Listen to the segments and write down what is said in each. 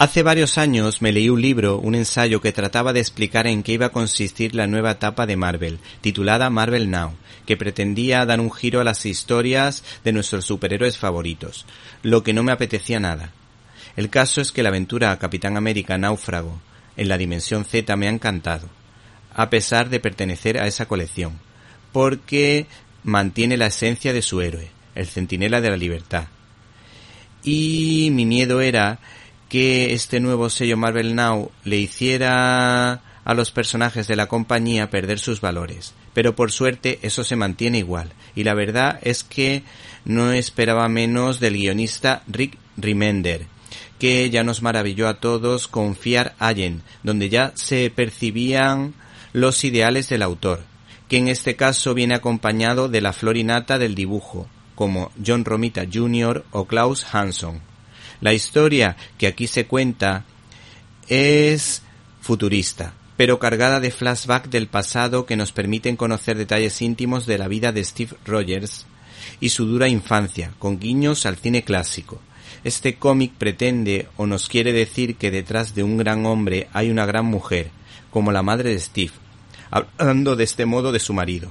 Hace varios años me leí un libro, un ensayo que trataba de explicar en qué iba a consistir la nueva etapa de Marvel, titulada Marvel Now, que pretendía dar un giro a las historias de nuestros superhéroes favoritos, lo que no me apetecía nada. El caso es que la aventura Capitán América Náufrago en la Dimensión Z me ha encantado, a pesar de pertenecer a esa colección, porque mantiene la esencia de su héroe, el Centinela de la Libertad. Y mi miedo era que este nuevo sello Marvel Now le hiciera a los personajes de la compañía perder sus valores. Pero por suerte eso se mantiene igual. Y la verdad es que no esperaba menos del guionista Rick Remender, que ya nos maravilló a todos con Fiar Allen, donde ya se percibían los ideales del autor, que en este caso viene acompañado de la florinata del dibujo, como John Romita Jr. o Klaus Hanson. La historia que aquí se cuenta es futurista, pero cargada de flashback del pasado que nos permiten conocer detalles íntimos de la vida de Steve Rogers y su dura infancia, con guiños al cine clásico. Este cómic pretende o nos quiere decir que detrás de un gran hombre hay una gran mujer, como la madre de Steve, hablando de este modo de su marido.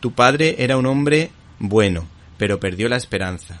Tu padre era un hombre bueno, pero perdió la esperanza